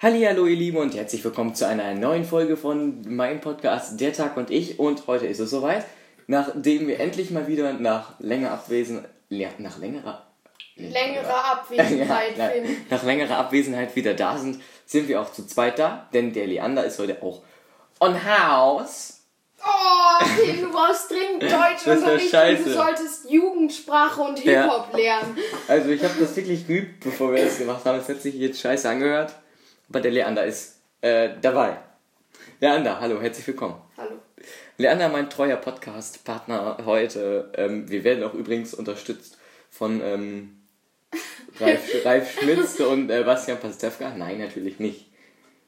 Hallo ihr Lieben und herzlich willkommen zu einer neuen Folge von meinem Podcast Der Tag und ich und heute ist es soweit, nachdem wir endlich mal wieder nach länger Abwesen nach längerer längere Abwesenheit ja, nach, nach längerer Abwesenheit wieder da sind, sind wir auch zu zweit da, denn der Leander ist heute auch on house. Oh, du brauchst dringend Deutschunterricht und du solltest Jugendsprache und Hip-Hop ja. lernen. Also ich habe das wirklich geübt, bevor wir das gemacht haben. Es hat sich jetzt scheiße angehört. Aber der Leander ist äh, dabei. Leander, hallo, herzlich willkommen. Hallo. Leander, mein treuer Podcast-Partner heute. Ähm, wir werden auch übrigens unterstützt von ähm, Ralf, Ralf Schmitz und äh, Bastian Pastewka. Nein, natürlich nicht.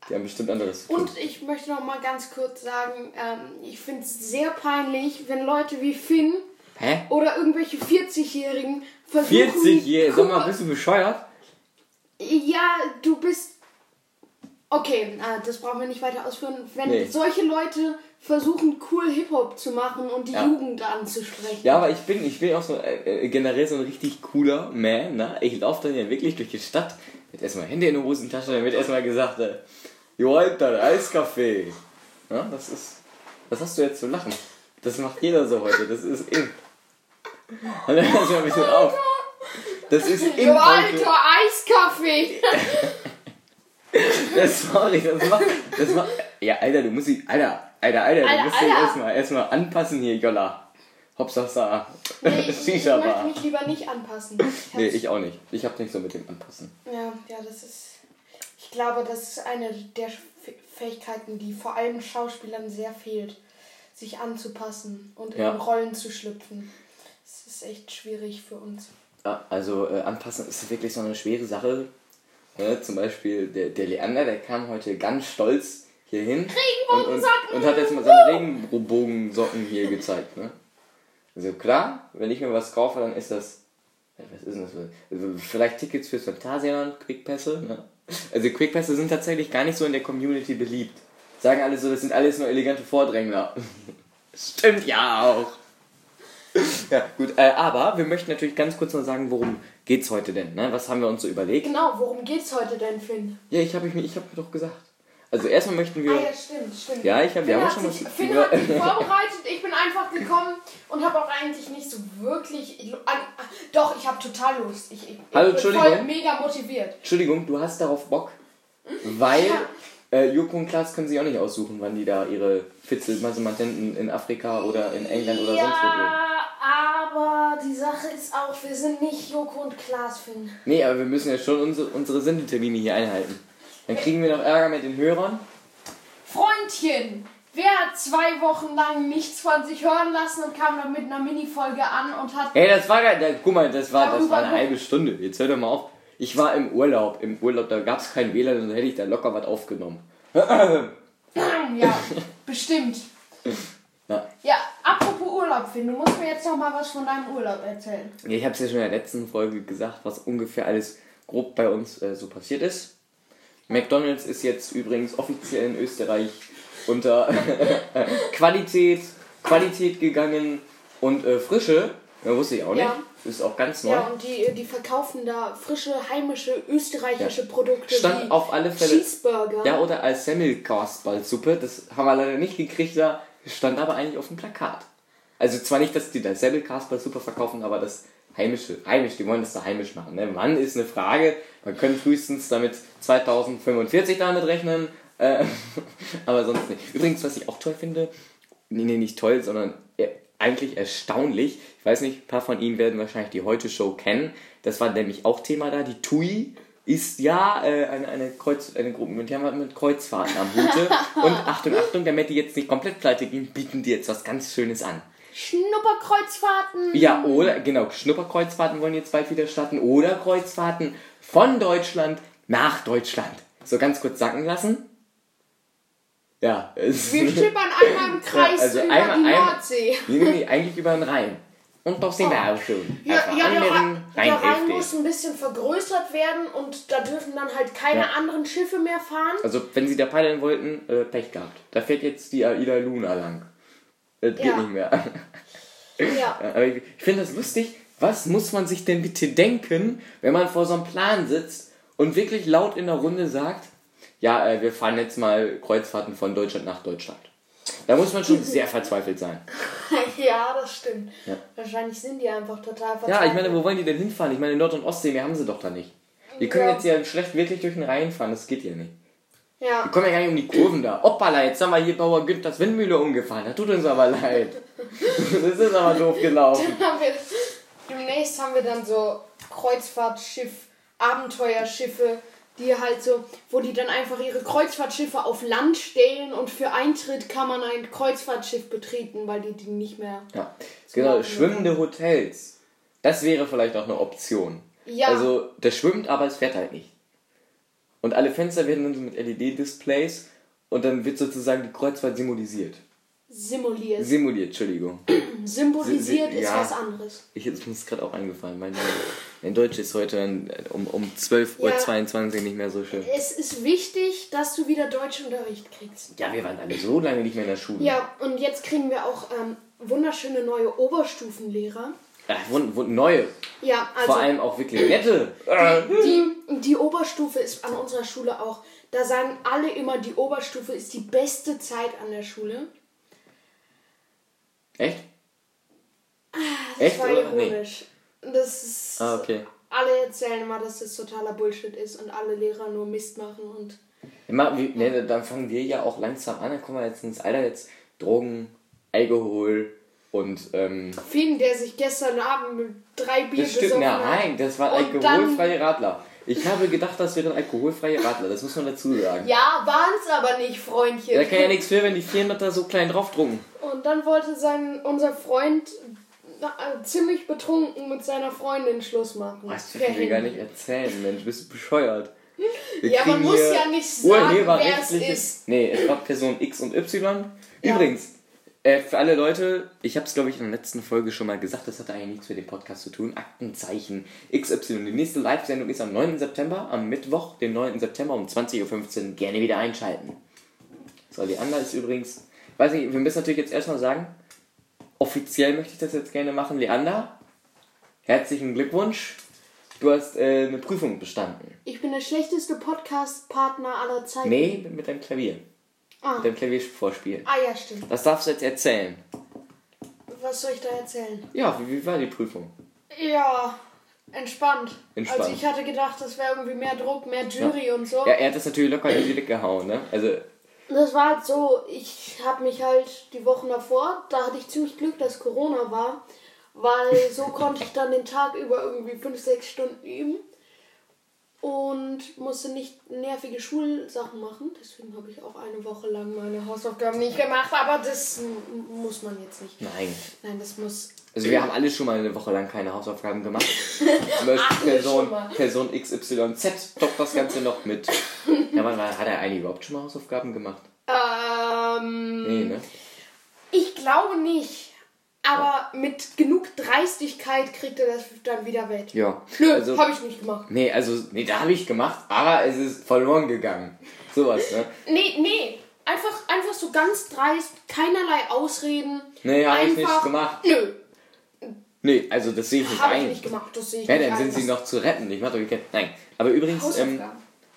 Die haben bestimmt anderes. Und ich möchte noch mal ganz kurz sagen, ähm, ich finde es sehr peinlich, wenn Leute wie Finn Hä? oder irgendwelche 40-Jährigen versuchen... 40-Jährige? Sag mal, bist du bescheuert? Ja, du bist... Okay, äh, das brauchen wir nicht weiter ausführen. Wenn nee. solche Leute versuchen, cool Hip-Hop zu machen und die ja. Jugend anzusprechen. Ja, aber ich bin, ich bin auch so äh, äh generell so ein richtig cooler Man. Ne? Ich laufe dann ja wirklich durch die Stadt mit erstmal Hände in der Hosentasche, dann wird erstmal gesagt, äh, Jo, Alter, Eiskaffee. Ja, das ist. Was hast du jetzt zu lachen? Das macht jeder so heute. Das ist in. Dann hör ein bisschen auf. Das ist in. Jo, Alter, Eiskaffee. das, sorry, das macht. Das macht. Ja, Alter, du musst dich. Alter, Alter, Alter, du musst dich erstmal erstmal anpassen hier, Jolla. Hauptsache nee, ich, ich möchte mich lieber nicht anpassen. Ich nee, ich auch nicht. Ich hab nicht so mit dem Anpassen. Ja, ja, das ist. Ich glaube, das ist eine der Fähigkeiten, die vor allem Schauspielern sehr fehlt, sich anzupassen und ja. in Rollen zu schlüpfen. Das ist echt schwierig für uns. Ja, also äh, anpassen ist wirklich so eine schwere Sache. Ja, zum Beispiel der, der Leander, der kam heute ganz stolz hier hin und, und, und, hat jetzt mal seine Regenbogensocken hier gezeigt. Ne? Also klar, wenn ich mir was kaufe, dann ist das. Was ist denn das? Also vielleicht Tickets fürs Phantasialand, Quickpässe, ne? Also Quickpässe sind tatsächlich gar nicht so in der Community beliebt. Sagen alle so, das sind alles nur elegante Vordrängler. Stimmt ja auch. Ja, gut, äh, aber wir möchten natürlich ganz kurz noch sagen, worum geht's heute denn? Ne? Was haben wir uns so überlegt? Genau, worum geht's heute denn, Finn? Ja, ich habe ich, ich hab doch gesagt. Also erstmal möchten wir. Ah ja, stimmt, stimmt. Ja, ich habe ja auch schon was. Finn hat sich vorbereitet, ich bin einfach gekommen und habe auch eigentlich nicht so wirklich. Doch, ich habe total Lust. Ich, ich, Hallo, ich bin voll mega motiviert. Entschuldigung, du hast darauf Bock, weil ja. äh, Joko und Klaas können sich auch nicht aussuchen, wann die da ihre Fitzelmasemantenten in Afrika oder in England oder ja, sonst wo gehen. Aber die Sache ist auch, wir sind nicht Joko und Klaas, Finn. Nee, aber wir müssen ja schon unsere, unsere Sendetermine hier einhalten. Dann kriegen wir noch Ärger mit den Hörern. Freundchen, wer hat zwei Wochen lang nichts von sich hören lassen und kam dann mit einer Minifolge an und hat. Ey, das war gar guck mal, das war, das war eine halbe Stunde. Jetzt hör doch mal auf. Ich war im Urlaub. Im Urlaub, da gab es kein WLAN, dann hätte ich da locker was aufgenommen. ja, bestimmt. Ja. ja, apropos Urlaub, Finn, du musst mir jetzt noch mal was von deinem Urlaub erzählen. Ja, ich habe es ja schon in der letzten Folge gesagt, was ungefähr alles grob bei uns äh, so passiert ist. McDonald's ist jetzt übrigens offiziell in Österreich unter Qualität, Qualität gegangen und äh, Frische. Ja, wusste ich auch nicht. Ja. Ist auch ganz neu. Ja, und die, die verkaufen da frische, heimische, österreichische ja. Produkte. Stand auf alle Fälle. Cheeseburger. Ja, oder als Semmelkastballsuppe. Das haben wir leider nicht gekriegt, da stand aber eigentlich auf dem Plakat. Also zwar nicht, dass die da Semmelkastballsuppe verkaufen, aber das heimische, heimisch, die wollen das da heimisch machen. Ne? Wann ist eine Frage, man könnte frühestens damit 2045 damit rechnen, äh, aber sonst nicht. Übrigens, was ich auch toll finde, nee, nee nicht toll, sondern eigentlich erstaunlich, ich weiß nicht, ein paar von Ihnen werden wahrscheinlich die Heute-Show kennen, das war nämlich auch Thema da, die TUI ist ja äh, eine, eine, Kreuz, eine Gruppe, mit, die haben mit Kreuzfahrten am Hute. Und Achtung, Achtung, damit die jetzt nicht komplett pleite gehen, bieten die jetzt was ganz Schönes an. Schnupperkreuzfahrten. Ja, oder, genau, Schnupperkreuzfahrten wollen jetzt bald wieder starten. Oder Kreuzfahrten von Deutschland nach Deutschland. So ganz kurz sacken lassen. Ja. Es Wir schippern einmal im Kreis ja, also über einmal, die Nordsee. Nee, nee, nee, eigentlich über den Rhein. Und doch sind wir auch schon. Ja, ja der, Rhein, der Rhein muss ein bisschen vergrößert werden und da dürfen dann halt keine ja. anderen Schiffe mehr fahren. Also, wenn sie da paddeln wollten, äh, Pech gehabt. Da fährt jetzt die Aida Luna lang. Das geht nicht mehr. Ja. Aber ich, ich finde das lustig. Was muss man sich denn bitte denken, wenn man vor so einem Plan sitzt und wirklich laut in der Runde sagt, ja, äh, wir fahren jetzt mal Kreuzfahrten von Deutschland nach Deutschland. Da muss man schon sehr verzweifelt sein. ja, das stimmt. Ja. Wahrscheinlich sind die einfach total verzweifelt. Ja, ich meine, wo wollen die denn hinfahren? Ich meine, Nord- und Ostsee, mehr haben sie doch da nicht. Wir können ja. jetzt ja schlecht wirklich durch den Rhein fahren, das geht ja nicht. Ja. Wir kommen ja gar nicht um die Kurven da. Hoppala, jetzt haben wir hier Bauer Günthers Windmühle umgefahren. Das tut uns aber leid. das ist aber doof gelaufen. Haben wir, demnächst haben wir dann so Kreuzfahrtschiff, Abenteuerschiffe, die halt so, wo die dann einfach ihre Kreuzfahrtschiffe auf Land stellen und für Eintritt kann man ein Kreuzfahrtschiff betreten, weil die die nicht mehr. Ja, genau, schwimmende Hotels. Das wäre vielleicht auch eine Option. Ja. Also, der schwimmt, aber es fährt halt nicht. Und alle Fenster werden dann so mit LED-Displays und dann wird sozusagen die Kreuzfahrt symbolisiert. Simuliert. Simuliert, Entschuldigung. Symbolisiert ist ja, was anderes. Ich, ist mir gerade auch eingefallen. Mein, mein Deutsch ist heute um, um 12.22 ja, Uhr nicht mehr so schön. Es ist wichtig, dass du wieder Deutschunterricht kriegst. Ja, wir waren alle so lange nicht mehr in der Schule. Ja, und jetzt kriegen wir auch ähm, wunderschöne neue Oberstufenlehrer. Ja, neue. Ja, also. Vor allem auch wirklich nette. Die, die, die Oberstufe ist an unserer Schule auch. Da sagen alle immer, die Oberstufe ist die beste Zeit an der Schule. Echt? Ah, das Echt, war ironisch. Nee. Das ist. Ah, okay. Alle erzählen immer, dass das totaler Bullshit ist und alle Lehrer nur Mist machen und. Immer, wie, ne, dann fangen wir ja auch langsam an, dann kommen wir jetzt ins Alter jetzt Drogen, Alkohol, und, ähm. Finn, der sich gestern Abend mit drei Bier das stimmt, nein, das war alkoholfreie Radler. Ich habe gedacht, das wären alkoholfreie Radler, das muss man dazu sagen. Ja, waren es aber nicht, Freundchen. Da kann ja nichts für, wenn die 400er so klein draufdrucken. Und dann wollte sein, unser Freund äh, ziemlich betrunken mit seiner Freundin Schluss machen. Was, das will gar nicht erzählen, Mensch, bist du bescheuert. Wir ja, man muss ja nicht sagen, wer es ist. Nee, es war Person X und Y. Übrigens, äh, für alle Leute, ich habe es glaube ich in der letzten Folge schon mal gesagt, das hatte eigentlich nichts mit dem Podcast zu tun. Aktenzeichen XY. Die nächste Live-Sendung ist am 9. September, am Mittwoch, den 9. September um 20.15 Uhr. Gerne wieder einschalten. So, die andere ist übrigens, weiß nicht, wir müssen natürlich jetzt erstmal sagen, offiziell möchte ich das jetzt gerne machen. Leander, herzlichen Glückwunsch. Du hast äh, eine Prüfung bestanden. Ich bin der schlechteste Podcast-Partner aller Zeiten. Nee, mit deinem Klavier. Ah. Mit dem Klaviervorspiel. Ah ja, stimmt. Das darfst du jetzt erzählen. Was soll ich da erzählen? Ja, wie, wie war die Prüfung? Ja, entspannt. entspannt. Also ich hatte gedacht, das wäre irgendwie mehr Druck, mehr Jury ja. und so. Ja, er hat das natürlich locker in die Dick gehauen, ne? Also das war halt so, ich habe mich halt die Wochen davor, da hatte ich ziemlich Glück, dass Corona war, weil so konnte ich dann den Tag über irgendwie 5, 6 Stunden üben und musste nicht nervige Schulsachen machen. Deswegen habe ich auch eine Woche lang meine Hausaufgaben nicht gemacht, aber das muss man jetzt nicht. Nein. Nein, das muss. Also wir haben alle schon mal eine Woche lang keine Hausaufgaben gemacht. Aber Person, Person XYZ doch das Ganze noch mit. Ja, wann hat er eigentlich überhaupt schon mal Hausaufgaben gemacht? Ähm. Nee, ne? Ich glaube nicht. Aber ja. mit genug Dreistigkeit kriegt er das dann wieder weg. Ja. Nö, also, habe ich nicht gemacht. Nee, also, nee, da habe ich gemacht, aber es ist verloren gegangen. Sowas, ne? Nee, nee. Einfach, einfach so ganz dreist, keinerlei Ausreden. Nee, habe ich nicht gemacht. Nö. Nee, also das sehe ich nicht hab ein. Ich nicht gemacht, das sehe ich ja, nicht dann sind sie noch zu retten. Ich mach doch Nein. Aber übrigens, ähm,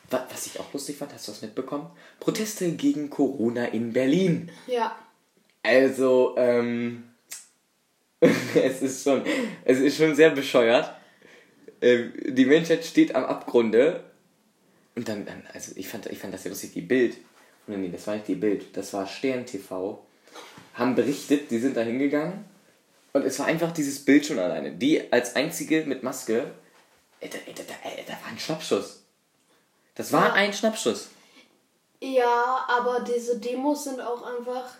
was ich auch lustig fand, hast du das mitbekommen? Proteste gegen Corona in Berlin. Ja. Also, ähm, es ist schon, es ist schon sehr bescheuert. Ähm, die Menschheit steht am Abgrunde. Und dann, dann, also ich fand, ich fand das ja lustig, die Bild. Oder nee, das war nicht die Bild, das war Stern TV. Haben berichtet, die sind da hingegangen. Und es war einfach dieses Bild schon alleine. Die als einzige mit Maske. Ey, da, ey, da, ey, da war ein Schnappschuss. Das war ein Schnappschuss. Ja, aber diese Demos sind auch einfach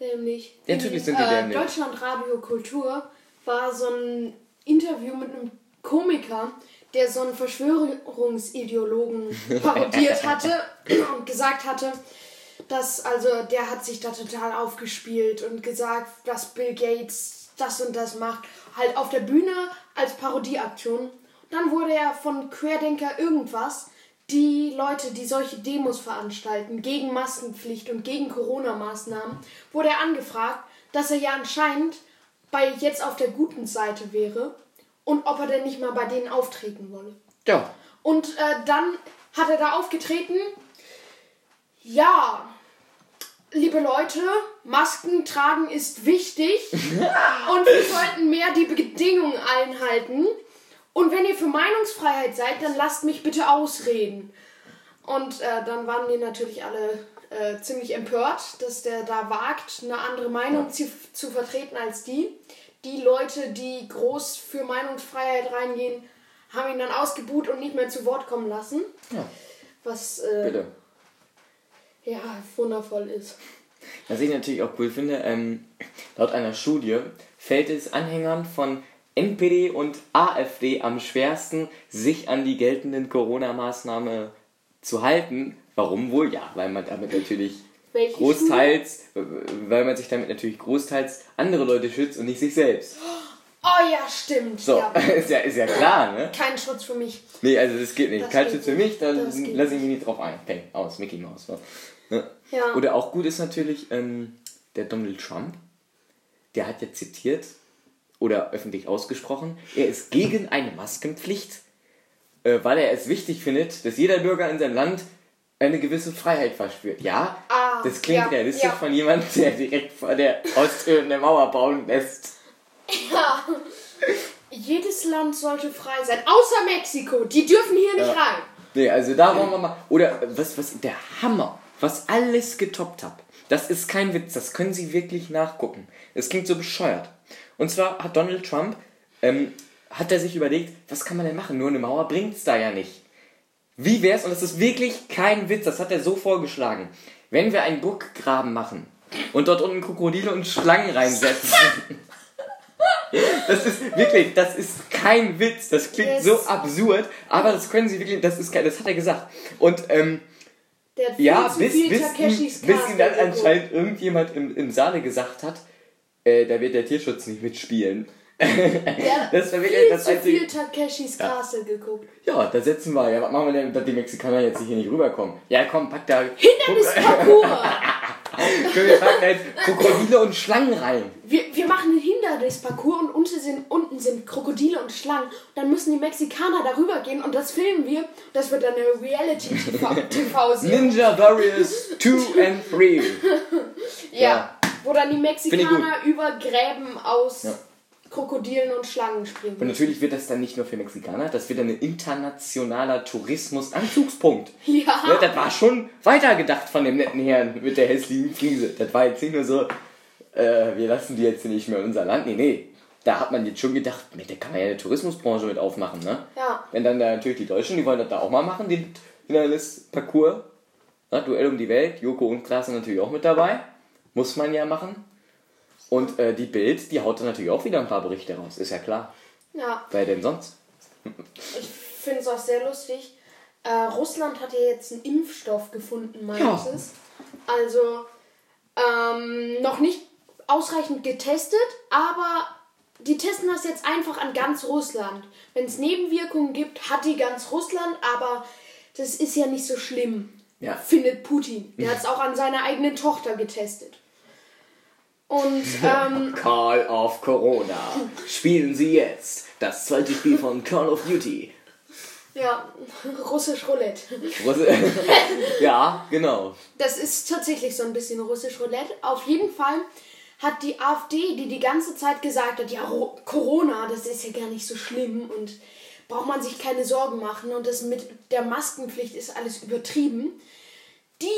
Nämlich. Ja, natürlich sind die äh, dämlich. Deutschlandradio Kultur war so ein Interview mit einem Komiker, der so einen Verschwörungsideologen parodiert hatte und gesagt hatte, dass, also der hat sich da total aufgespielt und gesagt, dass Bill Gates das und das macht. Halt auf der Bühne als Parodieaktion. Dann wurde er von Querdenker irgendwas die Leute, die solche Demos veranstalten, gegen Maskenpflicht und gegen Corona-Maßnahmen, wurde er angefragt, dass er ja anscheinend bei jetzt auf der guten Seite wäre und ob er denn nicht mal bei denen auftreten wolle. Ja. Und äh, dann hat er da aufgetreten Ja, liebe Leute, Masken tragen ist wichtig und wir sollten mehr die Bedingungen einhalten. Und wenn ihr für Meinungsfreiheit seid, dann lasst mich bitte ausreden. Und äh, dann waren die natürlich alle äh, ziemlich empört, dass der da wagt, eine andere Meinung ja. zu, zu vertreten als die. Die Leute, die groß für Meinungsfreiheit reingehen, haben ihn dann ausgebuht und nicht mehr zu Wort kommen lassen. Ja. Was äh, Bitte. ja wundervoll ist. Was ich natürlich auch cool finde, ähm, laut einer Studie fällt es Anhängern von NPD und AfD am schwersten, sich an die geltenden Corona-Maßnahmen zu halten. Warum wohl? Ja, weil man damit natürlich Welche großteils, Schule? weil man sich damit natürlich großteils andere Leute schützt und nicht sich selbst. Oh ja, stimmt. So, ja. ist, ja, ist ja klar, ne? Kein Schutz für mich. Nee, also das geht nicht. Das Kein Schutz für mich, dann lasse ich mich nicht drauf ein. Peng, aus, Mickey Mouse. Ne? Ja. Oder auch gut ist natürlich ähm, der Donald Trump. Der hat ja zitiert oder öffentlich ausgesprochen, er ist gegen eine Maskenpflicht, äh, weil er es wichtig findet, dass jeder Bürger in seinem Land eine gewisse Freiheit verspürt. Ja, ah, das klingt ja, realistisch ja. von jemandem, der direkt vor der Haustür eine Mauer bauen lässt. Ja. Jedes Land sollte frei sein, außer Mexiko. Die dürfen hier nicht ja. rein. Nee, also da wollen wir mal. Oder was, was, der Hammer, was alles getoppt hat. Das ist kein Witz, das können Sie wirklich nachgucken. Es klingt so bescheuert. Und zwar hat Donald Trump, ähm, hat er sich überlegt, was kann man denn machen? Nur eine Mauer bringt es da ja nicht. Wie wär's, und das ist wirklich kein Witz, das hat er so vorgeschlagen, wenn wir einen Burggraben machen und dort unten Krokodile und Schlangen reinsetzen. Das ist wirklich, das ist kein Witz. Das klingt yes. so absurd, aber das können sie wirklich, das ist das hat er gesagt. Und ähm, ja, bis, bis, bis, bis ihn dann anscheinend irgendjemand im, im Saale gesagt hat, äh, da wird der Tierschutz nicht mitspielen. Ja, das war wirklich das einzige. viel Takeshis ja. Castle geguckt. Ja, da setzen wir. Ja, was machen wir denn, dass die Mexikaner jetzt hier nicht rüberkommen? Ja, komm, pack da. Hindernisparcours! Können wir packen jetzt Krokodile und Schlangen rein. Wir, wir machen einen Hindernisparcours und unten sind, unten sind Krokodile und Schlangen. Und dann müssen die Mexikaner darüber gehen und das filmen wir. Das wird dann eine Reality-TV-Serie. Ninja Warriors 2 and 3. ja. ja. Wo dann die Mexikaner über Gräben aus ja. Krokodilen und Schlangen springen. Und natürlich wird das dann nicht nur für Mexikaner, das wird dann ein internationaler Tourismus-Anzugspunkt. Ja. ja. Das war schon weitergedacht von dem netten Herrn mit der hässlichen Friese. Das war jetzt nicht nur so, äh, wir lassen die jetzt nicht mehr in unser Land. Nee, nee. Da hat man jetzt schon gedacht, mit der kann man ja eine Tourismusbranche mit aufmachen, ne? Ja. Wenn dann da natürlich die Deutschen, die wollen das da auch mal machen, den Hindernis-Parcours. Duell um die Welt, Joko und Klaas sind natürlich auch mit dabei. Muss man ja machen. Und äh, die Bild, die haut dann natürlich auch wieder ein paar Berichte raus, ist ja klar. Ja. Wer denn sonst? Ich finde es auch sehr lustig. Äh, Russland hat ja jetzt einen Impfstoff gefunden, meines ja. es. Also ähm, noch nicht ausreichend getestet, aber die testen das jetzt einfach an ganz Russland. Wenn es Nebenwirkungen gibt, hat die ganz Russland, aber das ist ja nicht so schlimm, ja. findet Putin. Der hat es auch an seiner eigenen Tochter getestet. Und, ähm, Call of Corona. Spielen Sie jetzt das zweite Spiel von Call of Duty. Ja, russisch Roulette. Russi ja, genau. Das ist tatsächlich so ein bisschen russisch Roulette. Auf jeden Fall hat die AfD, die die ganze Zeit gesagt hat, ja, Corona, das ist ja gar nicht so schlimm und braucht man sich keine Sorgen machen und das mit der Maskenpflicht ist alles übertrieben. Die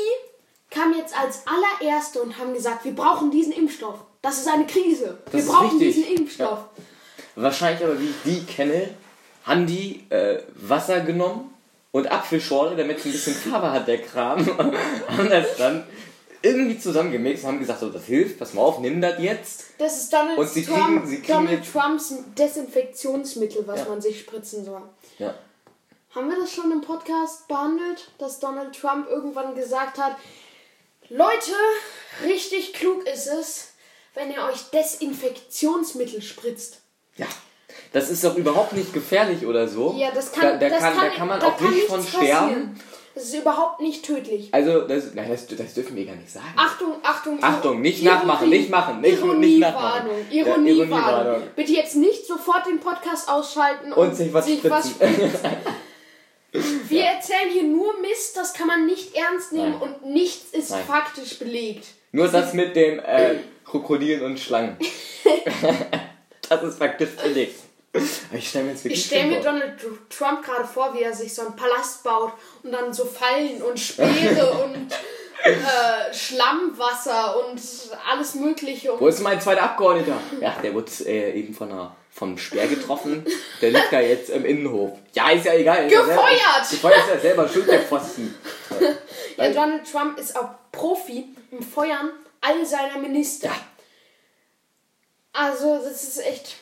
kam jetzt als allererste und haben gesagt, wir brauchen diesen Impfstoff. Das ist eine Krise. Das wir brauchen diesen Impfstoff. Ja. Wahrscheinlich aber, wie ich die kenne, haben die äh, Wasser genommen und Apfelschorle, damit es ein bisschen Farbe hat, der Kram. haben das dann irgendwie zusammengemixt und haben gesagt, so, das hilft, pass mal auf, nimm das jetzt. Das ist Donald, und sie Trump, kriegen, sie kriegen Donald Trumps Desinfektionsmittel, was ja. man sich spritzen soll. Ja. Haben wir das schon im Podcast behandelt, dass Donald Trump irgendwann gesagt hat, Leute, richtig klug ist es, wenn ihr euch Desinfektionsmittel spritzt. Ja. Das ist doch überhaupt nicht gefährlich oder so. Ja, das kann, da, da das kann, kann, da kann man auch nicht von sterben. Das ist überhaupt nicht tödlich. Also, das, nein, das, das dürfen wir gar nicht sagen. Achtung, Achtung, Achtung, nicht Ironie, nachmachen, nicht machen, nicht, Ironiewarnung, nicht nachmachen. Ironiewarnung. Ironie Bitte jetzt nicht sofort den Podcast ausschalten und, und sich was sich spritzen. Was wir erzählen hier nur Mist, das kann man nicht ernst nehmen Nein. und nichts ist Nein. faktisch belegt. Nur das mit dem äh, Krokodilen und Schlangen. das ist faktisch belegt. Ich stelle mir, ich stell mir Donald Trump gerade vor, wie er sich so einen Palast baut und dann so Fallen und Speere und äh, Schlammwasser und alles Mögliche. Wo ist mein zweiter Abgeordneter? Ja, der wird äh, eben von einer, vom Speer getroffen. Der liegt da jetzt im Innenhof. Ja, ist ja egal. Gefeuert! Gefeuert ist ja selber schuld, der Pfosten. Ja, Donald Trump ist auch Profi im Feuern all seiner Minister. Ja. Also, das ist echt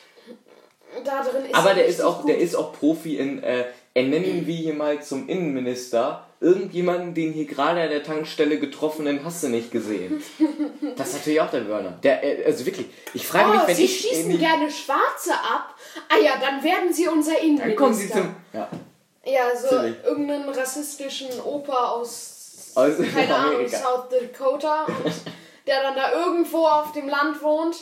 da drin ist Aber der ist auch, gut. der ist auch Profi in, äh, ernennen wir hier mal zum Innenminister irgendjemanden, den hier gerade an der Tankstelle getroffenen hast du nicht gesehen. Das ist natürlich auch der Burner. Der, äh, also wirklich, ich frage oh, mich, wenn Sie ich... Sie schießen gerne Schwarze ab? Ah ja, dann werden Sie unser Innenminister. Dann kommen Sie zum... Ja, ja so Ziemlich. irgendeinen rassistischen Opa aus, aus keine Ahnung, South Dakota, der dann da irgendwo auf dem Land wohnt.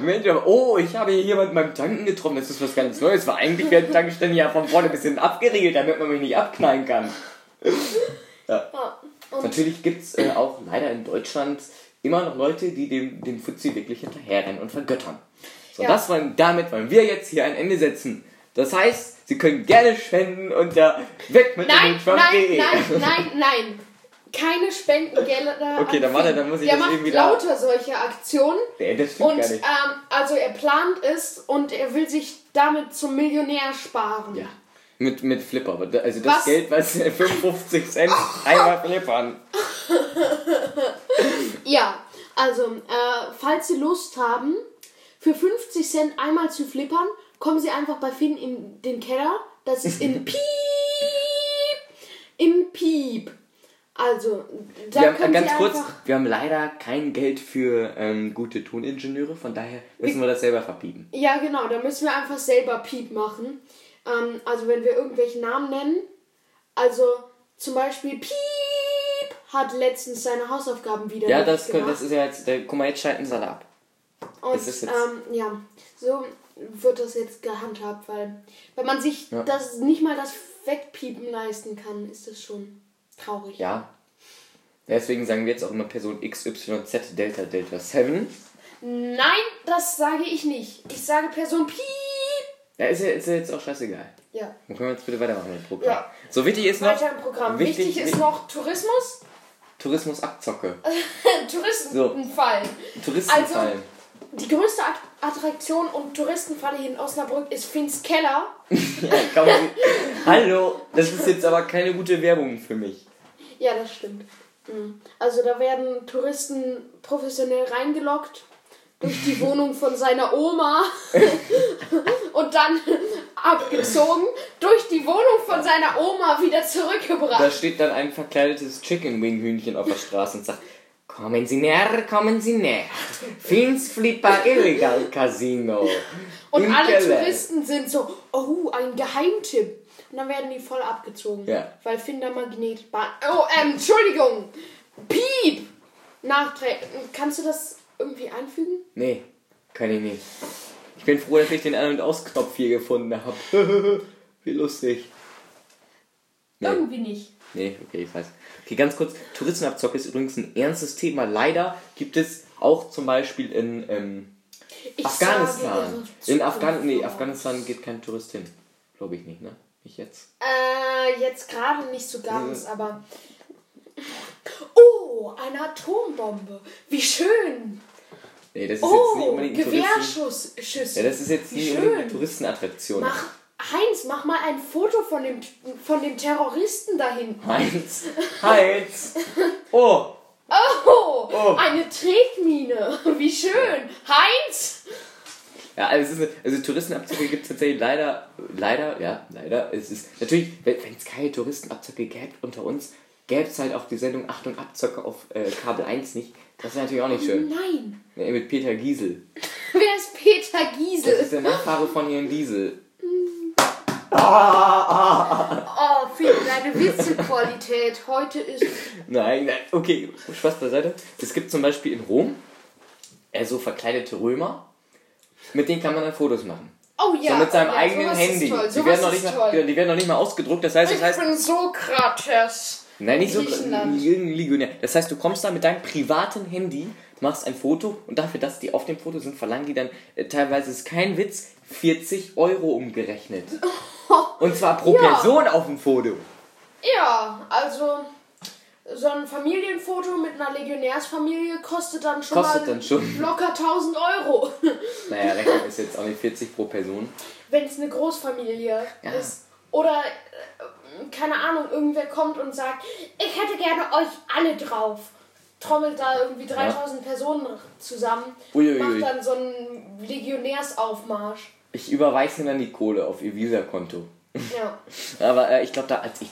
Mensch, oh, ich habe hier jemanden beim Tanken getroffen, das ist was ganz Neues. War eigentlich wäre die Tankstelle ja von vorne ein bisschen abgeriegelt, damit man mich nicht abknallen kann. Ja. ja Natürlich gibt es äh, auch leider in Deutschland immer noch Leute, die dem, dem Fuzzi wirklich hinterherrennen und vergöttern. So, ja. das wollen, damit wollen wir jetzt hier ein Ende setzen. Das heißt, Sie können gerne spenden und ja, weg mit nein, dem Trump Nein, nein, nein, nein keine Spendengelder. Okay, dann warte, dann muss ich der das macht irgendwie lauter solche Aktionen. Nee, das stimmt und, gar nicht. Ähm, also er plant es und er will sich damit zum Millionär sparen. Ja. Mit, mit Flipper. Also das was? Geld, was 55 Cent einmal flippern. ja, also, äh, falls Sie Lust haben, für 50 Cent einmal zu flippern, kommen Sie einfach bei Finn in den Keller. Das ist in Piep. Im Piep. Also, da wir haben, ganz kurz, wir haben leider kein Geld für ähm, gute Toningenieure, von daher müssen wir das selber verpiepen. Ja, genau, da müssen wir einfach selber Piep machen. Ähm, also, wenn wir irgendwelche Namen nennen, also zum Beispiel Piep hat letztens seine Hausaufgaben wieder Ja, das, gemacht. das ist ja jetzt, der, guck mal, jetzt schalten sie alle ab. Und ähm, ja, so wird das jetzt gehandhabt, weil wenn man sich ja. das nicht mal das Wegpiepen leisten kann, ist das schon Traurig. Ja. Deswegen sagen wir jetzt auch immer Person XYZ Delta Delta 7. Nein, das sage ich nicht. Ich sage Person Piep. Ja, ist ja, ist ja jetzt auch scheißegal. Ja. Dann können wir jetzt bitte weitermachen mit dem Programm. Ja. So wichtig ist noch. Weiter im Programm. Wichtig, wichtig ist noch Tourismus. Tourismus Abzocke. Touristenfallen. So. Touristenfallen. Also, die größte Attraktion und Touristenfalle hier in Osnabrück ist Finns Keller. ja, Hallo, das ist jetzt aber keine gute Werbung für mich. Ja, das stimmt. Mhm. Also da werden Touristen professionell reingelockt durch die Wohnung von seiner Oma und dann abgezogen, durch die Wohnung von seiner Oma wieder zurückgebracht. Da steht dann ein verkleidetes Chicken Wing Hühnchen auf der Straße und sagt, Kommen Sie näher, kommen Sie näher. Fins Flipper Illegal Casino. Und In alle Keller. Touristen sind so, oh, ein Geheimtipp. Und dann werden die voll abgezogen. Ja. Weil Finder Magnetbahn. Oh, ähm, Entschuldigung. Piep! Nachträgen. Kannst du das irgendwie einfügen? Nee, kann ich nicht. Ich bin froh, dass ich den An- und Ausknopf hier gefunden habe. Wie lustig. Nee. Irgendwie nicht. Nee, okay, ich weiß. Okay, ganz kurz. Touristenabzocke ist übrigens ein ernstes Thema. Leider gibt es auch zum Beispiel in ähm, Afghanistan. in Afghan nee, Afghanistan geht kein Tourist hin. Glaube ich nicht, ne? Nicht jetzt. Äh, jetzt gerade nicht so ganz, äh. aber. Oh, eine Atombombe. Wie schön. Nee, das ist oh, jetzt nicht unbedingt ein Gewehrschüsse. Ja, das ist jetzt nicht unbedingt eine Touristenattraktion. Mach Heinz, mach mal ein Foto von dem, von dem Terroristen dahin. Heinz, Heinz. Oh. Oh, oh. eine Tretmine. Wie schön. Heinz. Ja, also, es ist, also Touristenabzocke gibt es tatsächlich leider, leider, ja, leider. Es ist natürlich, wenn es keine Touristenabzocke gäbe unter uns, gäbe es halt auch die Sendung Achtung Abzocke auf äh, Kabel 1 nicht. Das wäre natürlich auch nicht schön. Nein. Ja, mit Peter Giesel. Wer ist Peter Giesel? Das ist der Nachfahre von ihren Diesel. Oh, Phil, deine Witzequalität heute ist. Nein, nein, okay, Spaß beiseite. Es gibt zum Beispiel in Rom äh, so verkleidete Römer, mit denen kann man dann Fotos machen. Oh ja. So mit seinem ja, eigenen Handy. Die werden, noch nicht mal, die werden noch nicht mal ausgedruckt, das heißt, ich das heißt. bin Sokrates. Nein, nicht so Legionär. Das heißt, du kommst da mit deinem privaten Handy, machst ein Foto und dafür, dass die auf dem Foto sind, verlangen die dann äh, teilweise ist kein Witz 40 Euro umgerechnet. Und zwar pro ja. Person auf dem Foto. Ja, also so ein Familienfoto mit einer Legionärsfamilie kostet dann schon kostet mal dann schon. locker 1000 Euro. Naja, Rechnung ist jetzt auch nicht 40 pro Person. Wenn es eine Großfamilie ja. ist. Oder, äh, keine Ahnung, irgendwer kommt und sagt, ich hätte gerne euch alle drauf. Trommelt da irgendwie 3000 ja. Personen zusammen. Uiuiui. Macht dann so einen Legionärsaufmarsch. Ich überweise dann die Kohle auf ihr Visa-Konto. Ja. Aber äh, ich glaube, da als ich,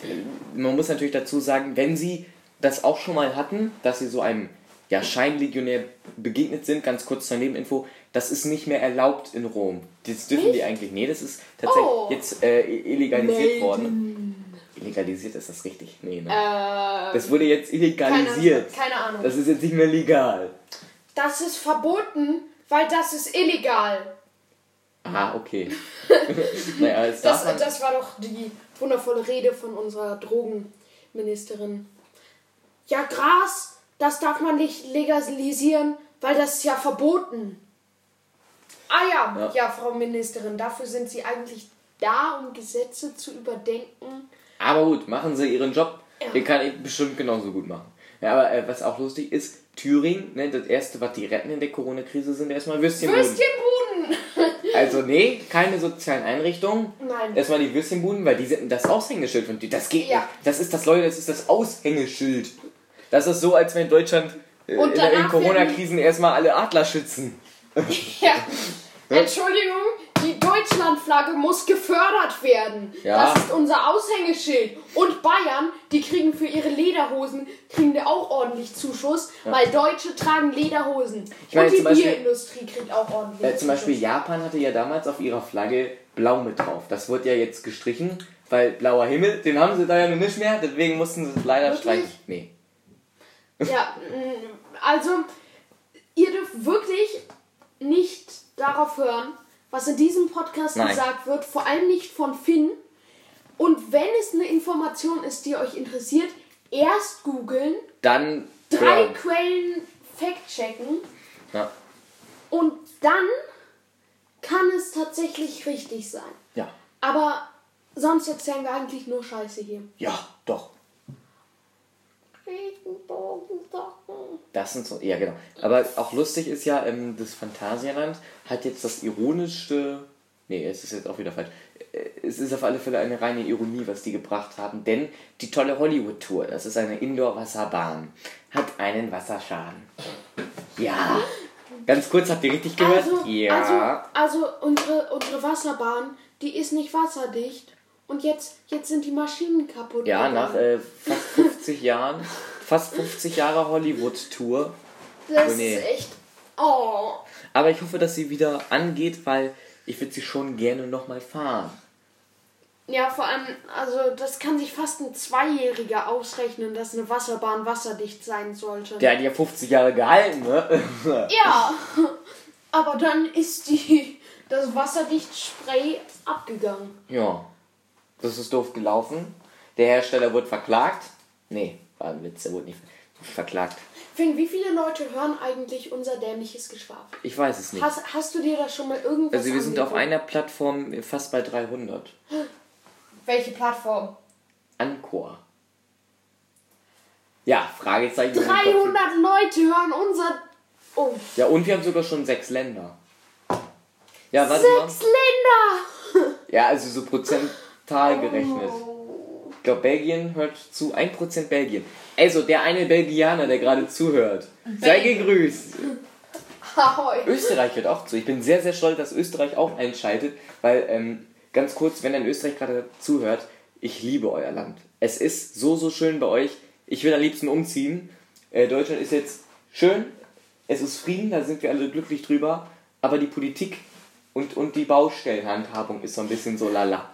man muss natürlich dazu sagen, wenn sie das auch schon mal hatten, dass sie so einem ja, Scheinlegionär begegnet sind, ganz kurz zur Nebeninfo, das ist nicht mehr erlaubt in Rom. Das dürfen nicht? die eigentlich. Nee, das ist tatsächlich oh. jetzt äh, illegalisiert Melden. worden. Illegalisiert ist das richtig? Nee, ne? Äh, das wurde jetzt illegalisiert. Keine, keine Ahnung. Das ist jetzt nicht mehr legal. Das ist verboten, weil das ist illegal. Ah, okay. naja, das, das war doch die wundervolle Rede von unserer Drogenministerin. Ja, Gras, das darf man nicht legalisieren, weil das ist ja verboten. Ah ja, ja, ja, Frau Ministerin, dafür sind Sie eigentlich da, um Gesetze zu überdenken. Aber gut, machen Sie Ihren Job. Ja. Den kann ich bestimmt genauso gut machen. Ja, aber äh, was auch lustig ist, Thüringen, ne, das erste, was die retten in der Corona-Krise, sind erstmal Würstchenbuden. Würstchenbuden! also, nee, keine sozialen Einrichtungen. Nein. Erstmal die Würstchenbuden, weil die sind das Aushängeschild von Das geht ja. nicht. Das ist das, Leute, das ist das Aushängeschild. Das ist so, als wenn Deutschland äh, in, in Corona-Krisen erstmal alle Adler schützen. ja. Entschuldigung, Deutschlandflagge muss gefördert werden. Ja. Das ist unser Aushängeschild. Und Bayern, die kriegen für ihre Lederhosen, kriegen die auch ordentlich Zuschuss, ja. weil Deutsche tragen Lederhosen. Ich meine, Und die Beispiel, Bierindustrie kriegt auch ordentlich äh, Zum Beispiel Japan hatte ja damals auf ihrer Flagge blau mit drauf. Das wird ja jetzt gestrichen, weil blauer Himmel, den haben sie da ja nicht mehr, deswegen mussten sie es leider Wirklich? streichen. Nee. Ja, also ihr dürft wirklich nicht darauf hören, was in diesem Podcast Nein. gesagt wird, vor allem nicht von Finn. Und wenn es eine Information ist, die euch interessiert, erst googeln, dann drei ja. Quellen fact-checken ja. und dann kann es tatsächlich richtig sein. Ja. Aber sonst erzählen wir eigentlich nur Scheiße hier. Ja, doch. Das sind so, ja genau. Aber auch lustig ist ja, ähm, das Phantasialand hat jetzt das ironische, nee, es ist jetzt auch wieder falsch. Äh, es ist auf alle Fälle eine reine Ironie, was die gebracht haben, denn die tolle Hollywood-Tour, das ist eine Indoor-Wasserbahn, hat einen Wasserschaden. Ja. Ganz kurz, habt ihr richtig gehört? Also, ja. Also, also unsere, unsere Wasserbahn, die ist nicht wasserdicht. Und jetzt, jetzt sind die Maschinen kaputt. Ja, nach äh, fast 50 Jahren, fast 50 Jahre Hollywood-Tour. Das oh, nee. ist echt. Oh. Aber ich hoffe, dass sie wieder angeht, weil ich würde sie schon gerne nochmal fahren. Ja, vor allem, also das kann sich fast ein Zweijähriger ausrechnen, dass eine Wasserbahn wasserdicht sein sollte. Der hat ja 50 Jahre gehalten, ne? ja, aber dann ist die, das Wasserdichtspray abgegangen. Ja. Das ist doof gelaufen. Der Hersteller wurde verklagt. Nee, war ein Witz, er wurde nicht verklagt. Finn, wie viele Leute hören eigentlich unser dämliches Geschwafel? Ich weiß es nicht. Hast, hast du dir da schon mal irgendwas Also wir sind auf einer Plattform fast bei 300. Welche Plattform? Anchor. Ja, Fragezeichen. 300 Leute hören unser... Oh. Ja, und wir haben sogar schon sechs Länder. Ja, warte Sechs mal. Länder! Ja, also so Prozent Tal gerechnet. Ich glaube, Belgien hört zu. 1% Belgien. Also, der eine Belgianer, der gerade zuhört. Sei gegrüßt. Ahoi. Österreich hört auch zu. Ich bin sehr, sehr stolz, dass Österreich auch einschaltet, weil, ähm, ganz kurz, wenn ein Österreich gerade zuhört, ich liebe euer Land. Es ist so, so schön bei euch. Ich will am liebsten umziehen. Äh, Deutschland ist jetzt schön. Es ist Frieden, da sind wir alle glücklich drüber. Aber die Politik und, und die Baustellenhandhabung ist so ein bisschen so lala.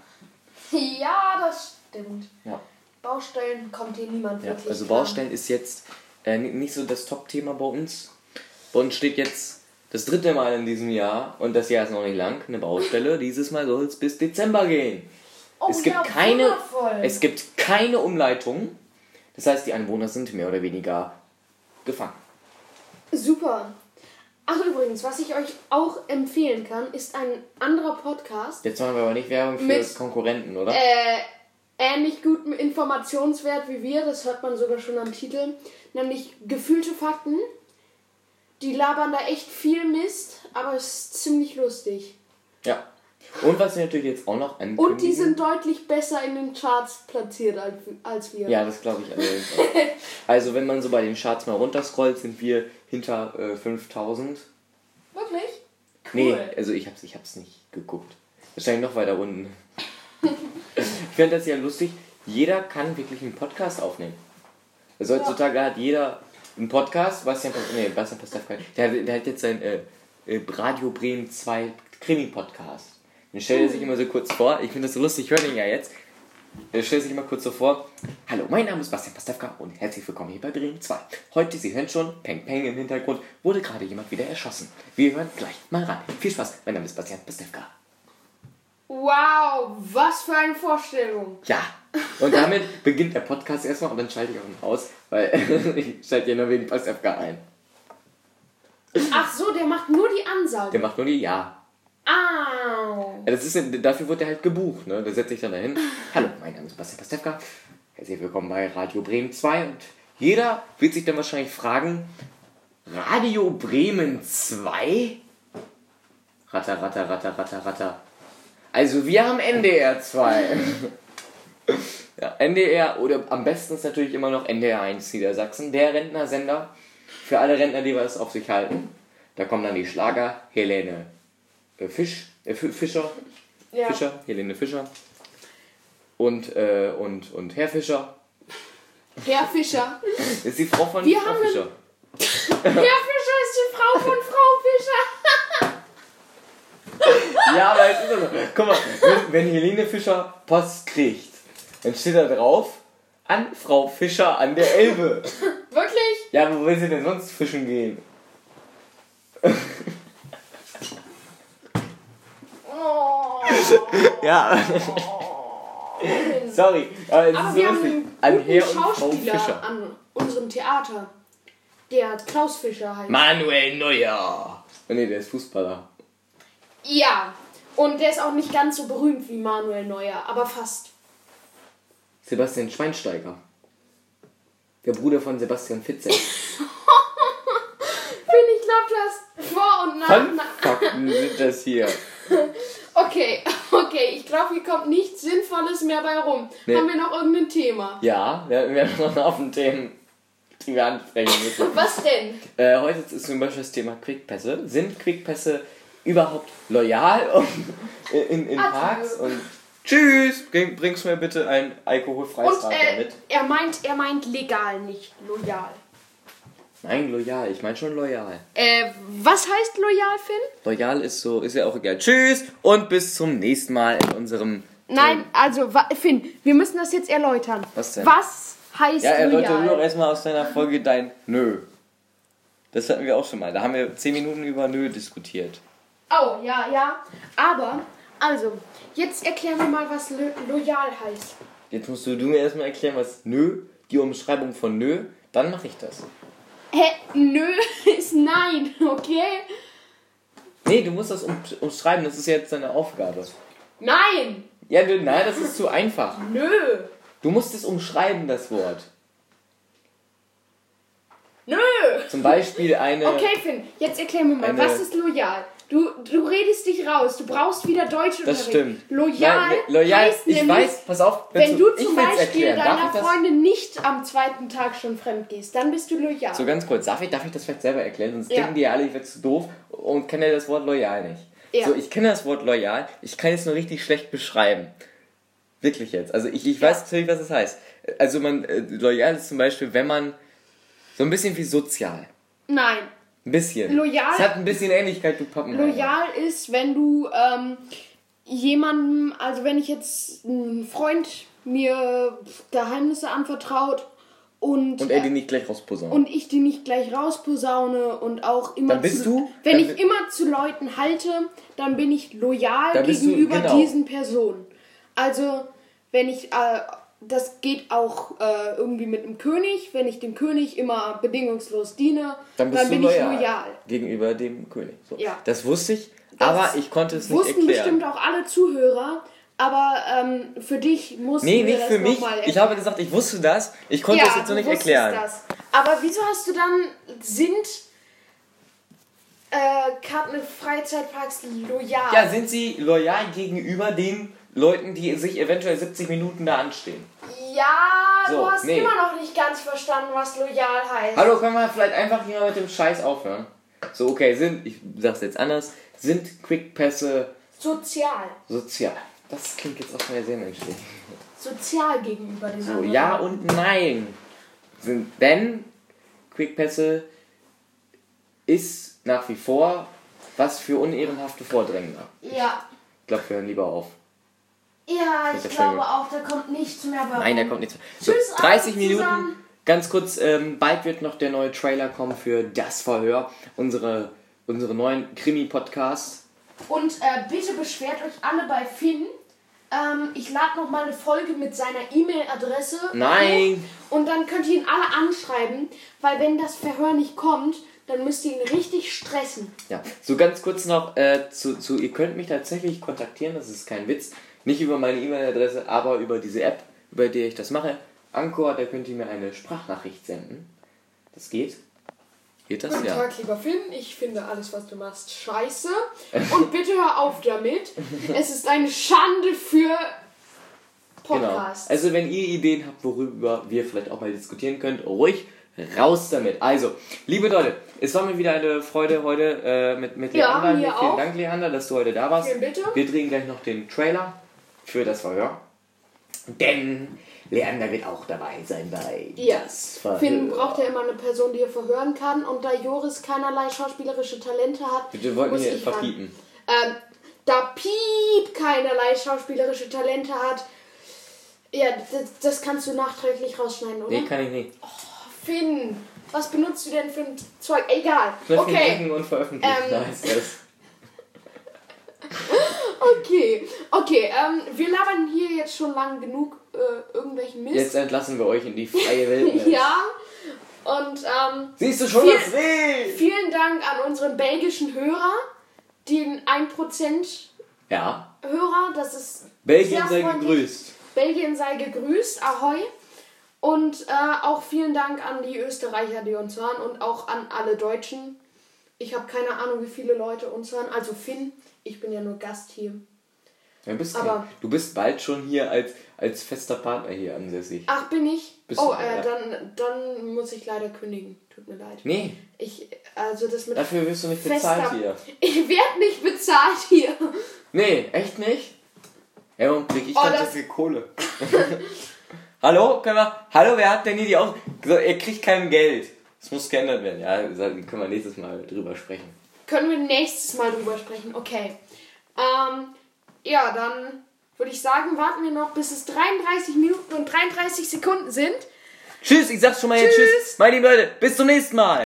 Ja, das stimmt. Ja. Baustellen kommt hier niemand wirklich. Ja, also Baustellen ist jetzt äh, nicht so das Top-Thema bei uns. Bei uns steht jetzt das dritte Mal in diesem Jahr und das Jahr ist noch nicht lang, eine Baustelle. Dieses Mal soll es bis Dezember gehen. Oh, es, gibt ja, keine, es gibt keine Umleitung. Das heißt, die Anwohner sind mehr oder weniger gefangen. Super. Ach übrigens, was ich euch auch empfehlen kann, ist ein anderer Podcast. Jetzt machen wir aber nicht Werbung für Mit- Konkurrenten, oder? Äh, ähnlich guten Informationswert wie wir, das hört man sogar schon am Titel, nämlich gefühlte Fakten. Die labern da echt viel Mist, aber es ist ziemlich lustig. Ja. Und was wir natürlich jetzt auch noch ankündigen. Und die sind deutlich besser in den Charts platziert als, als wir. Ja, das glaube ich allerdings auch. Also, wenn man so bei den Charts mal runterscrollt, sind wir hinter äh, 5000. Wirklich? Nee, also ich hab's, ich hab's nicht geguckt. Wahrscheinlich noch weiter unten. Ich finde das ja lustig. Jeder kann wirklich einen Podcast aufnehmen. Also heutzutage hat jeder einen Podcast. Bastian, nee, Bastian Pastewka, der, hat- der hat jetzt sein äh, äh, Radio Bremen 2 Krimi-Podcast. Den stellt er sich immer so kurz vor. Ich finde das so lustig, ich höre den ja jetzt. Er stellt sich immer kurz so vor. Hallo, mein Name ist Bastian Pastewka und herzlich willkommen hier bei Bremen 2. Heute, Sie hören schon, Peng Peng im Hintergrund, wurde gerade jemand wieder erschossen. Wir hören gleich mal rein. Viel Spaß, mein Name ist Bastian Pastewka. Wow, was für eine Vorstellung. Ja, und damit beginnt der Podcast erstmal und dann schalte ich auch ihn aus, weil ich schalte ja nur wegen Pastewka ein. Ach so, der macht nur die Ansage. Der macht nur die Ja. Au. Das ist, dafür wird er halt gebucht, ne? Da setze ich dann dahin. Hallo, mein Name ist Bastian Pastewka. Herzlich willkommen bei Radio Bremen 2. Und jeder wird sich dann wahrscheinlich fragen, Radio Bremen 2? Ratter, ratter, ratter, ratter, ratter. Also wir haben NDR 2. ja, NDR oder am besten ist natürlich immer noch NDR 1 Niedersachsen, der Rentnersender. Für alle Rentner, die was auf sich halten. Da kommen dann die Schlager, Helene äh, Fisch, äh, Fischer, Ja. Fischer, Helene Fischer und, äh, und, und Herr Fischer. Herr Fischer. Das ist die Frau von Wir Frau Fischer. Herr Fischer ist die Frau von Frau Fischer. Ja, aber es ist so. Guck mal, wenn, Helene Fischer Post kriegt, dann steht da drauf, an Frau Fischer an der Elbe. Wirklich? Ja, aber wo will sie denn sonst fischen gehen? Oh. Ja. Sorry, aber es Aber ist wir so haben lustig. einen An guten Herr und Frau Schauspieler Fischer. an unserem Theater. Der Klaus Fischer heißt. Manuel Neuer. Oh nee, der ist Fußballer. Ja. Und der ist auch nicht ganz so berühmt wie Manuel Neuer, aber fast. Sebastian Schweinsteiger. Der Bruder von Sebastian Fitzek. Finn, ich glaube, du hast Vor- und Nachnamen. Fakten sind das hier. Okay, okay, ich glaube, hier kommt nichts Sinnvolles mehr bei rum. Nee. Haben wir noch irgendein Thema? Ja, wir, wir haben noch einen Haufen Themen, die wir ansprechen müssen. Was denn? Äh, heute ist zum Beispiel das Thema Quickpässe. Sind Quickpässe überhaupt loyal und in, in. Parks? Und tschüss, bring, bringst mir bitte ein alkoholfreies Und äh, mit. er meint, er meint legal, nicht loyal. Nein, loyal, ich meine schon loyal. Äh, was heißt loyal, Finn? Loyal ist so, ist ja auch egal. Tschüss und bis zum nächsten Mal in unserem. Nein, also, wa- Finn, wir müssen das jetzt erläutern. Was denn? Was heißt Ja, doch loyal? erstmal aus deiner Folge dein Nö. Das hatten wir auch schon mal. Da haben wir 10 Minuten über Nö diskutiert. Oh, ja, ja. Aber, also, jetzt erklären wir mal, was lo loyal heißt. Jetzt musst du, du mir erstmal erklären, was Nö, die Umschreibung von Nö, dann mache ich das. Hä? Nö ist nein, okay? Nee, du musst das um, umschreiben, das ist jetzt deine Aufgabe. Nein! Ja, du, nein, das ist zu einfach. Nö! Du musst es umschreiben, das Wort. Nö! Zum Beispiel eine. Okay, Finn, jetzt erklär mir mal, Eine- was ist loyal? Du, du redest dich raus, du brauchst wieder Deutsch Das stimmt. Loyal, Nein, ne- loyal heißt ich nämlich, weiß, pass auf, wenn du zum Beispiel erklären. Deiner das? Freundin nicht am zweiten Tag schon fremd gehst, dann bist du loyal. So ganz kurz, darf ich, darf ich das vielleicht selber erklären? Sonst Ja. denken die ja alle, ich werde zu doof und kenne das Wort loyal nicht. Ja. So, ich kenne das Wort loyal, ich kann es nur richtig schlecht beschreiben. Wirklich jetzt. Also ich, ich weiß natürlich, was es heißt. Also man, äh, loyal ist zum Beispiel, wenn man so ein bisschen wie sozial. Nein, Ein bisschen. Loyal- Es hat ein bisschen Ähnlichkeit, du Pappenheimer. loyal ist, wenn du ähm, jemandem, also wenn ich jetzt ein Freund mir Geheimnisse anvertraut und, Und er die nicht gleich rausposaunt. und ich die nicht gleich rausposaune und auch immer Dann bist zu, du- wenn ich immer zu Leuten halte, dann bin ich loyal bist du- gegenüber genau. diesen Personen. Also wenn ich äh, das geht auch äh, irgendwie mit dem König. Wenn ich dem König immer bedingungslos diene, dann, dann bin loyal ich loyal. Gegenüber dem König. So. Ja. Das wusste ich, das aber ich konnte es nicht erklären. Wussten bestimmt auch alle Zuhörer. Aber ähm, für dich mussten nee, nicht für mich. Ich habe gesagt, ich wusste das. Ich konnte ja, es jetzt noch nicht erklären. Das. Aber wieso hast du dann sind äh, Karten Freizeitparks loyal? Ja, sind sie loyal gegenüber den Leuten, die sich eventuell 70 Minuten da anstehen? Ja, so, du hast nee. immer noch nicht ganz verstanden, was loyal heißt. Hallo, können wir vielleicht einfach hier mal mit dem Scheiß aufhören? So, okay, sind, ich sag's jetzt anders, sind Quickpässe sozial? Sozial. Das klingt jetzt auch mal sehr menschlich. Sozial gegenüber den so, anderen. Ja und nein. Sind, denn Quickpässe ist nach wie vor was für unehrenhafte Vordrängler. Ja. Ich glaube, wir hören lieber auf. Ja, ich glaube auch, da kommt nichts mehr bei Nein, da kommt nichts mehr. So, Tschüss, 30 Minuten. Ganz kurz, ähm, bald wird noch der neue Trailer kommen für Das Verhör, unsere, unsere neuen Krimi-Podcasts. Und äh, bitte beschwert euch alle bei Finn. Ähm, ich lade noch mal eine Folge mit seiner E-Mail-Adresse. Nein! Und dann könnt ihr ihn alle anschreiben, weil wenn das Verhör nicht kommt, dann müsst ihr ihn richtig stressen. Ja, so ganz kurz noch äh, zu, zu, ihr könnt mich tatsächlich kontaktieren, das ist kein Witz. Nicht über meine E-Mail-Adresse, aber über diese App, über die ich das mache. Anchor, da könnt ihr mir eine Sprachnachricht senden. Das geht. Geht das? Guten ja. Tag, lieber Finn. Ich finde alles, was du machst, scheiße. Und bitte hör auf damit. Es ist eine Schande für Podcasts. Genau. Also, wenn ihr Ideen habt, worüber wir vielleicht auch mal diskutieren könnt, ruhig raus damit. Also, liebe Leute, es war mir wieder eine Freude heute äh, mit, mit ja, Leander. Vielen auch. Dank, Leander, dass du heute da warst. Vielen bitte. Wir drehen gleich noch den Trailer für das Verhör. Denn Leander wird auch dabei sein bei ja. das Verhör. Finn braucht ja immer eine Person, die er verhören kann. Und da Joris keinerlei schauspielerische Talente hat, wir wollten hier verpiepen. Ähm, da Piep keinerlei schauspielerische Talente hat, ja, das, das, kannst du nachträglich rausschneiden, oder? Nee, kann ich nicht. Oh, Finn, was benutzt du denn für ein Zeug? Egal. Okay. und veröffentlichen, ähm, da heißt das. Okay, okay. Ähm, wir labern hier jetzt schon lang genug äh, irgendwelchen Mist. Jetzt entlassen wir euch in die freie Welt. ja. Und ähm, siehst du schon viel, das Reh? Vielen Dank an unseren belgischen Hörer, den 1% ja. Hörer. Das ist Belgien sei gegrüßt. Belgien sei gegrüßt. Ahoi. Und äh, auch vielen Dank an die Österreicher, die uns hören und auch an alle Deutschen. Ich habe keine Ahnung, wie viele Leute uns hören. Also Finn, ich bin ja nur Gast hier. Ja, bist Aber, du bist bald schon hier als, als fester Partner hier ansässig. Ach, bin ich? Bist oh, äh, dann, dann muss ich leider kündigen. Tut mir leid. Nee. Ich, also das mit Dafür wirst du nicht bezahlt hier. Ich werde nicht bezahlt hier. Nee, echt nicht? Ja, und krieg ich oh, dann so viel Kohle. Hallo, können wir, hallo, wer hat denn hier die Aus... So, er kriegt kein Geld. Das muss geändert werden. Ja, können wir nächstes Mal drüber sprechen. Können wir nächstes Mal drüber sprechen, okay. Ähm, ja, dann würde ich sagen, warten wir noch, bis es 33 Minuten und 33 Sekunden sind. Tschüss, ich sag's schon mal tschüss. jetzt Tschüss. Meine lieben Leute, bis zum nächsten Mal.